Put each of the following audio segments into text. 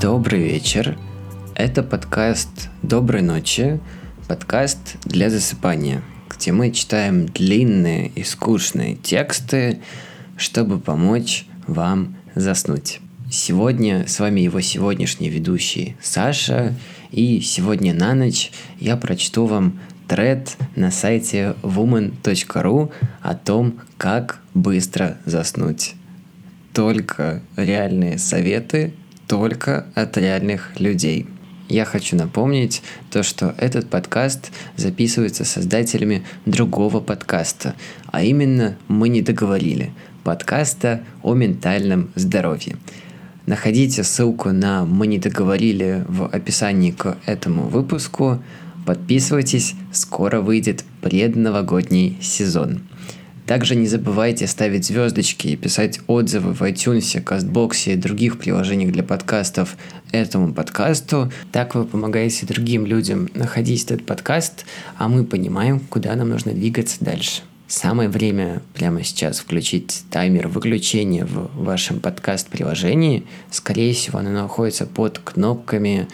Добрый вечер. Это подкаст «Доброй ночи», подкаст для засыпания, где мы читаем длинные и скучные тексты, чтобы помочь вам заснуть. Сегодня с вами его сегодняшний ведущий Саша, и сегодня на ночь я прочту вам тред на сайте woman.ru о том, как быстро заснуть. Только реальные советы, только от реальных людей. Я хочу напомнить то, что этот подкаст записывается создателями другого подкаста, а именно «Мы не договорили» подкаста о ментальном здоровье. Находите ссылку на «Мы не договорили» в описании к этому выпуску. Подписывайтесь, скоро выйдет предновогодний сезон. Также не забывайте ставить звездочки и писать отзывы в iTunes, CastBox и других приложениях для подкастов этому подкасту. Так вы помогаете другим людям находить этот подкаст, а мы понимаем, куда нам нужно двигаться дальше. Самое время прямо сейчас включить таймер выключения в вашем подкаст-приложении. Скорее всего, оно находится под кнопками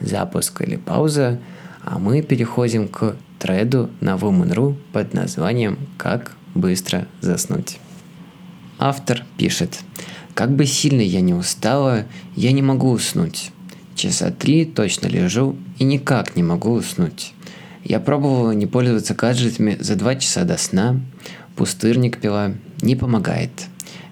запуск или пауза, а мы переходим к треду на Woman.ru под названием «Как быстро заснуть. Автор пишет, как бы сильно я не устала, я не могу уснуть. Часа три точно лежу и никак не могу уснуть. Я пробовала не пользоваться гаджетами за два часа до сна, пустырник пила, не помогает.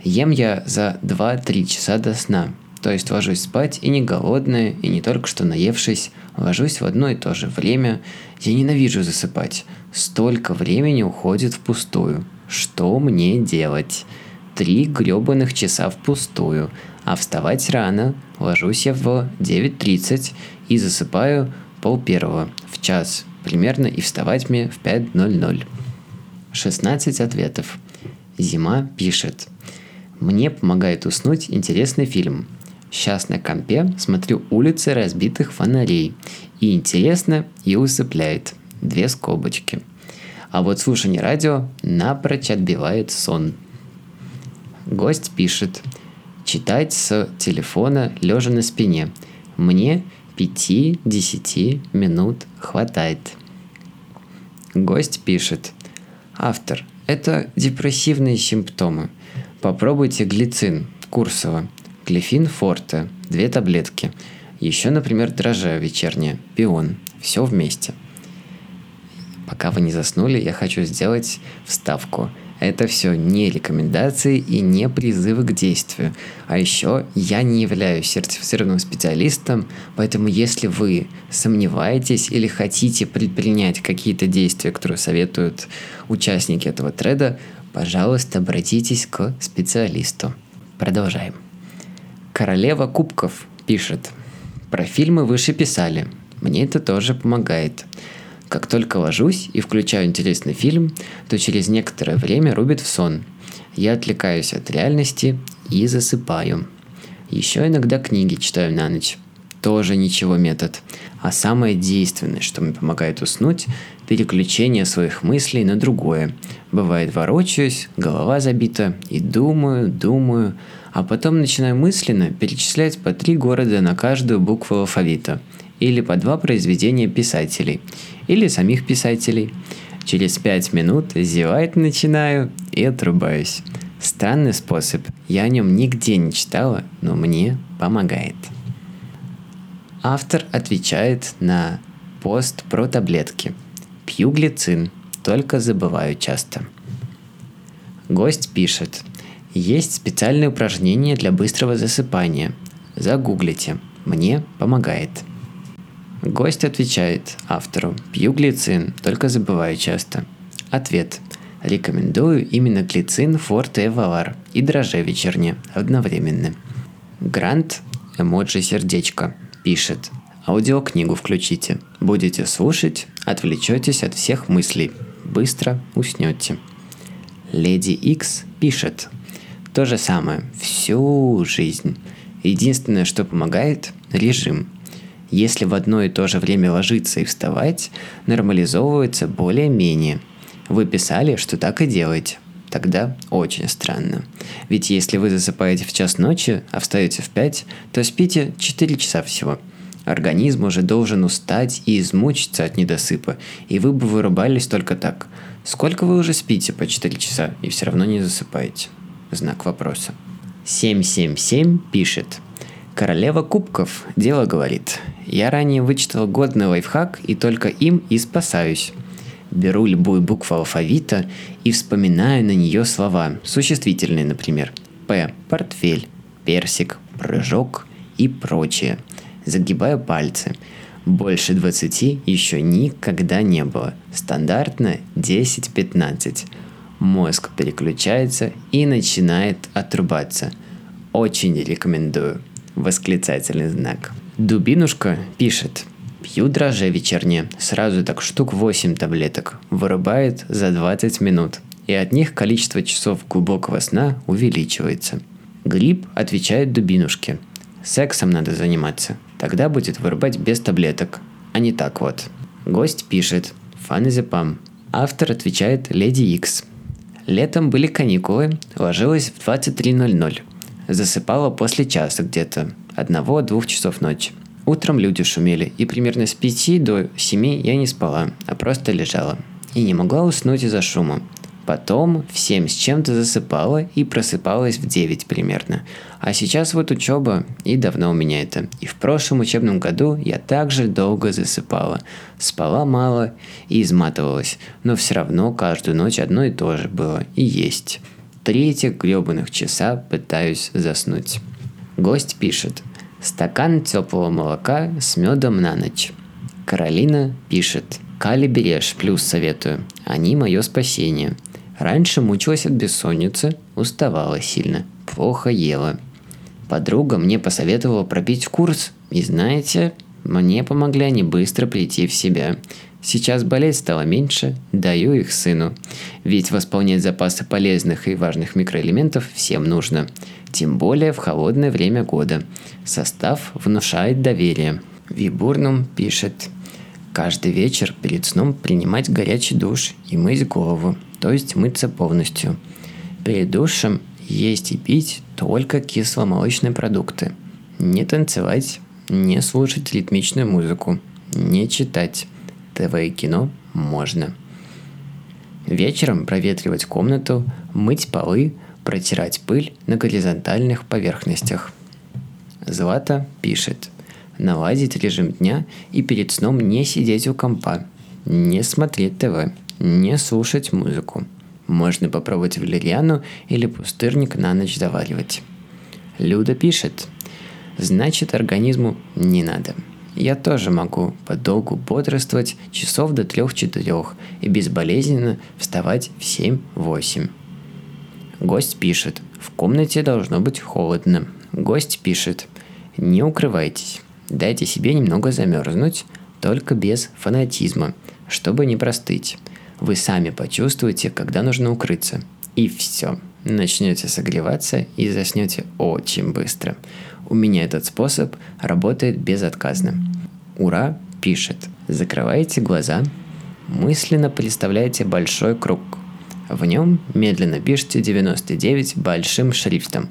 Ем я за 2-3 часа до сна, то есть ложусь спать и не голодная, и не только что наевшись, ложусь в одно и то же время. Я ненавижу засыпать. Столько времени уходит впустую. Что мне делать? Три гребаных часа впустую, а вставать рано. Ложусь я в 9.30 и засыпаю пол первого в час примерно и вставать мне в 5.00. 16 ответов. Зима пишет. Мне помогает уснуть интересный фильм. Сейчас на компе смотрю улицы разбитых фонарей. И интересно, и усыпляет. Две скобочки – а вот слушание радио напрочь отбивает сон. Гость пишет. Читать с телефона лежа на спине. Мне 5-10 минут хватает. Гость пишет. Автор. Это депрессивные симптомы. Попробуйте глицин Курсова. Глифин Форте. Две таблетки. Еще, например, дрожжа вечерняя. Пион. Все вместе – Пока вы не заснули, я хочу сделать вставку. Это все не рекомендации и не призывы к действию. А еще я не являюсь сертифицированным специалистом, поэтому если вы сомневаетесь или хотите предпринять какие-то действия, которые советуют участники этого треда, пожалуйста, обратитесь к специалисту. Продолжаем. Королева кубков пишет. Про фильмы выше писали. Мне это тоже помогает. Как только ложусь и включаю интересный фильм, то через некоторое время рубит в сон. Я отвлекаюсь от реальности и засыпаю. Еще иногда книги читаю на ночь. Тоже ничего метод. А самое действенное, что мне помогает уснуть, переключение своих мыслей на другое. Бывает ворочаюсь, голова забита, и думаю, думаю, а потом начинаю мысленно перечислять по три города на каждую букву алфавита – или по два произведения писателей, или самих писателей. Через пять минут зевать начинаю и отрубаюсь. Странный способ, я о нем нигде не читала, но мне помогает. Автор отвечает на пост про таблетки. Пью глицин, только забываю часто. Гость пишет. Есть специальные упражнения для быстрого засыпания. Загуглите. Мне помогает. Гость отвечает автору «Пью глицин, только забываю часто». Ответ Рекомендую именно глицин Форте Эвалар и дрожжи вечерне одновременно. Грант, эмоджи сердечко, пишет Аудиокнигу включите. Будете слушать, отвлечетесь от всех мыслей. Быстро уснете. Леди Икс пишет. То же самое всю жизнь. Единственное, что помогает – режим – Если в одно и то же время ложиться и вставать, нормализовывается более-менее. Вы писали, что так и делаете. Тогда очень странно. Ведь если вы засыпаете в час ночи, а встаете в 5, то спите 4 часа всего. Организм уже должен устать и измучиться от недосыпа, и вы бы вырубались только так. Сколько вы уже спите по 4 часа и все равно не засыпаете? Знак вопроса. 777 пишет. Королева кубков дело говорит. Я ранее вычитал годный лайфхак и только им и спасаюсь. Беру любую букву алфавита и вспоминаю на нее слова, существительные, например. П – портфель, персик, прыжок и прочее. Загибаю пальцы. Больше 20 еще никогда не было. Стандартно 10-15 мозг переключается и начинает отрубаться. Очень рекомендую. Восклицательный знак. Дубинушка пишет. Пью дрожжи вечерние, сразу так штук 8 таблеток. Вырубает за 20 минут. И от них количество часов глубокого сна увеличивается. Гриб отвечает дубинушке. Сексом надо заниматься. Тогда будет вырубать без таблеток. А не так вот. Гость пишет. Фаназепам. Автор отвечает Леди Икс. Летом были каникулы, ложилась в 23.00. Засыпала после часа где-то, одного-двух часов ночи. Утром люди шумели, и примерно с 5 до 7 я не спала, а просто лежала. И не могла уснуть из-за шума. Потом в 7 с чем-то засыпала и просыпалась в 9 примерно. А сейчас вот учеба, и давно у меня это. И в прошлом учебном году я также долго засыпала. Спала мало и изматывалась, но все равно каждую ночь одно и то же было и есть. Три этих гребаных часа пытаюсь заснуть. Гость пишет. Стакан теплого молока с медом на ночь. Каролина пишет. Кали берешь, плюс советую. Они мое спасение. Раньше мучилась от бессонницы, уставала сильно, плохо ела. Подруга мне посоветовала пропить курс, и знаете, мне помогли они быстро прийти в себя. Сейчас болеть стало меньше, даю их сыну. Ведь восполнять запасы полезных и важных микроэлементов всем нужно. Тем более в холодное время года. Состав внушает доверие. Вибурнум пишет. Каждый вечер перед сном принимать горячий душ и мыть голову то есть мыться полностью. Перед душем есть и пить только кисломолочные продукты. Не танцевать, не слушать ритмичную музыку, не читать. ТВ и кино можно. Вечером проветривать комнату, мыть полы, протирать пыль на горизонтальных поверхностях. Злата пишет. Наладить режим дня и перед сном не сидеть у компа, не смотреть ТВ – не слушать музыку. Можно попробовать валериану или пустырник на ночь заваривать. Люда пишет. Значит, организму не надо. Я тоже могу подолгу бодрствовать часов до трех-четырех и безболезненно вставать в 7-8. Гость пишет. В комнате должно быть холодно. Гость пишет. Не укрывайтесь. Дайте себе немного замерзнуть, только без фанатизма, чтобы не простыть. Вы сами почувствуете, когда нужно укрыться. И все. Начнете согреваться и заснете очень быстро. У меня этот способ работает безотказно. Ура пишет. Закрывайте глаза, мысленно представляете большой круг. В нем медленно пишите 99 большим шрифтом,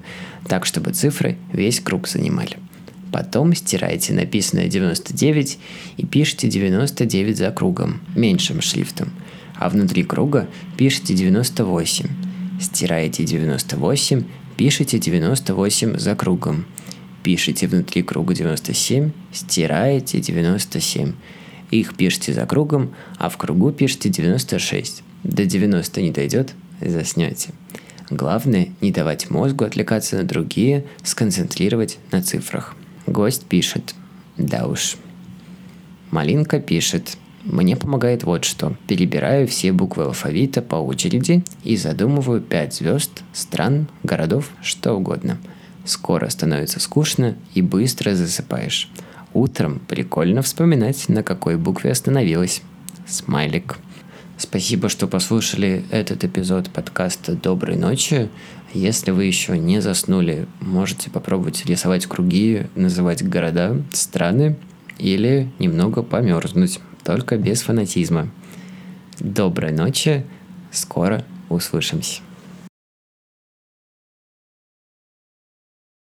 так чтобы цифры весь круг занимали. Потом стираете написанное 99 и пишите 99 за кругом, меньшим шрифтом – а внутри круга пишите 98. Стираете 98, пишите 98 за кругом. Пишите внутри круга 97, стираете 97. Их пишите за кругом, а в кругу пишите 96. До 90 не дойдет, заснете. Главное не давать мозгу отвлекаться на другие, сконцентрировать на цифрах. Гость пишет. Да уж. Малинка пишет. Мне помогает вот что. Перебираю все буквы алфавита по очереди и задумываю пять звезд, стран, городов, что угодно. Скоро становится скучно и быстро засыпаешь. Утром прикольно вспоминать, на какой букве остановилась. Смайлик. Спасибо, что послушали этот эпизод подкаста «Доброй ночи». Если вы еще не заснули, можете попробовать рисовать круги, называть города, страны – или немного померзнуть, только без фанатизма. Доброй ночи, скоро услышимся.